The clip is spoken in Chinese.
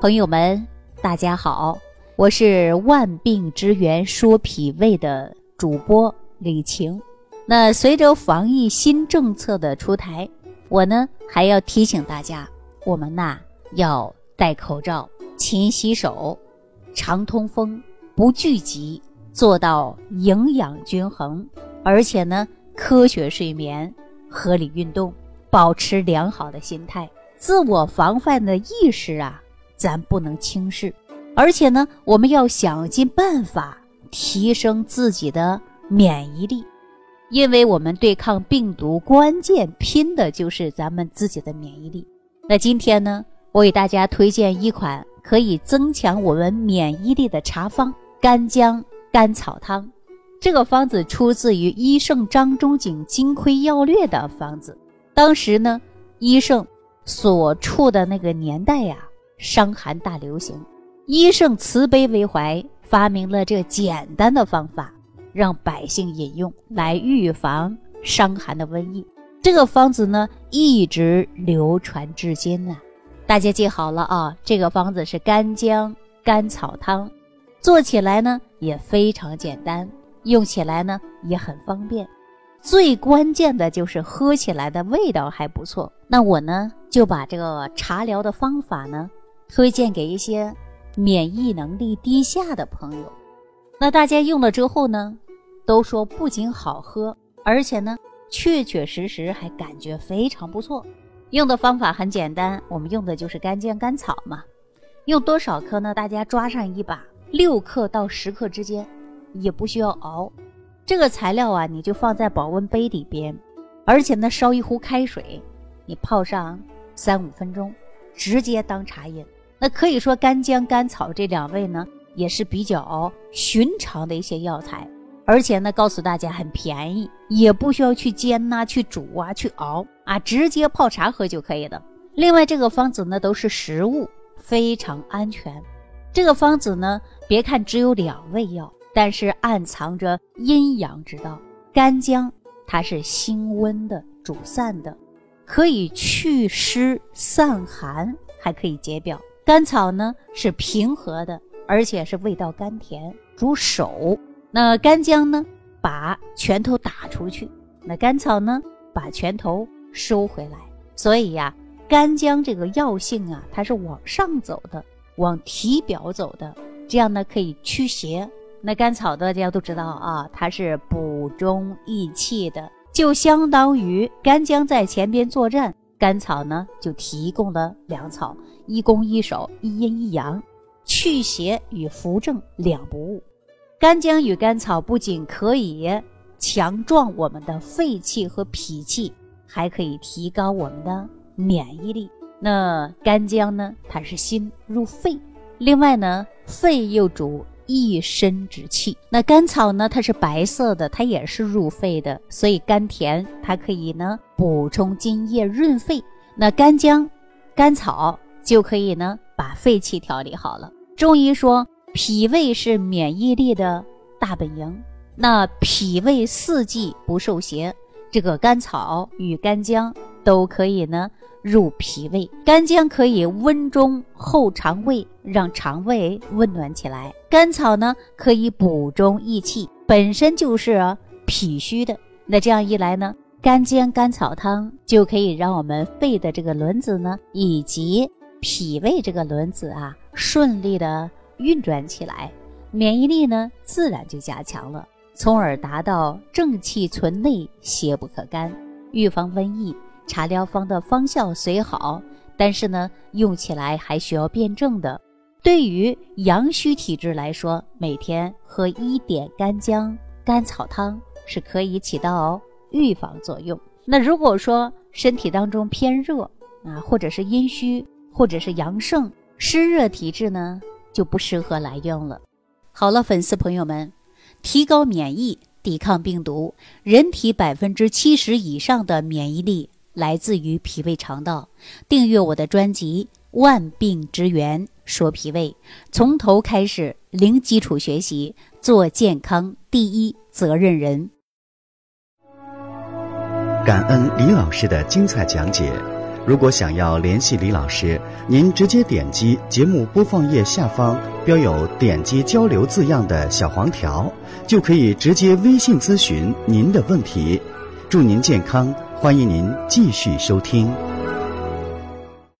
朋友们，大家好，我是万病之源说脾胃的主播李晴。那随着防疫新政策的出台，我呢还要提醒大家，我们呐要戴口罩、勤洗手、常通风、不聚集，做到营养均衡，而且呢科学睡眠、合理运动，保持良好的心态，自我防范的意识啊。咱不能轻视，而且呢，我们要想尽办法提升自己的免疫力，因为我们对抗病毒关键拼的就是咱们自己的免疫力。那今天呢，我给大家推荐一款可以增强我们免疫力的茶方——干姜甘草汤。这个方子出自于医圣张仲景《金匮要略》的方子。当时呢，医圣所处的那个年代呀。伤寒大流行，医圣慈悲为怀，发明了这简单的方法，让百姓饮用来预防伤寒的瘟疫。这个方子呢，一直流传至今呢。大家记好了啊，这个方子是干姜甘草汤，做起来呢也非常简单，用起来呢也很方便。最关键的就是喝起来的味道还不错。那我呢就把这个茶疗的方法呢。推荐给一些免疫能力低下的朋友。那大家用了之后呢，都说不仅好喝，而且呢，确确实实还感觉非常不错。用的方法很简单，我们用的就是干姜甘草嘛。用多少克呢？大家抓上一把，六克到十克之间，也不需要熬。这个材料啊，你就放在保温杯里边，而且呢，烧一壶开水，你泡上三五分钟，直接当茶饮。那可以说，干姜、甘草这两味呢，也是比较寻常的一些药材，而且呢，告诉大家很便宜，也不需要去煎呐、去煮啊、去熬啊，直接泡茶喝就可以了。另外，这个方子呢都是食物，非常安全。这个方子呢，别看只有两味药，但是暗藏着阴阳之道。干姜它是辛温的、主散的，可以祛湿散寒，还可以解表。甘草呢是平和的，而且是味道甘甜，主手。那干姜呢，把拳头打出去；那甘草呢，把拳头收回来。所以呀，干姜这个药性啊，它是往上走的，往体表走的，这样呢可以驱邪。那甘草大家都知道啊，它是补中益气的，就相当于干姜在前边作战。甘草呢，就提供了粮草，一攻一守，一阴一阳，祛邪与扶正两不误。干姜与甘草不仅可以强壮我们的肺气和脾气，还可以提高我们的免疫力。那干姜呢，它是心入肺，另外呢，肺又主。一身之气，那甘草呢？它是白色的，它也是入肺的，所以甘甜，它可以呢补充津液，润肺。那干姜、甘草就可以呢把肺气调理好了。中医说，脾胃是免疫力的大本营，那脾胃四季不受邪，这个甘草与干姜都可以呢。入脾胃，干姜可以温中厚肠胃，让肠胃温暖起来。甘草呢，可以补中益气，本身就是脾虚的。那这样一来呢，干姜甘草汤就可以让我们肺的这个轮子呢，以及脾胃这个轮子啊，顺利的运转起来，免疫力呢，自然就加强了，从而达到正气存内，邪不可干，预防瘟疫。茶疗方的方效虽好，但是呢，用起来还需要辩证的。对于阳虚体质来说，每天喝一点干姜甘草汤是可以起到预防作用。那如果说身体当中偏热啊，或者是阴虚，或者是阳盛湿热体质呢，就不适合来用了。好了，粉丝朋友们，提高免疫，抵抗病毒，人体百分之七十以上的免疫力。来自于脾胃肠道，订阅我的专辑《万病之源说脾胃》，从头开始，零基础学习，做健康第一责任人。感恩李老师的精彩讲解。如果想要联系李老师，您直接点击节目播放页下方标有“点击交流”字样的小黄条，就可以直接微信咨询您的问题。祝您健康，欢迎您继续收听。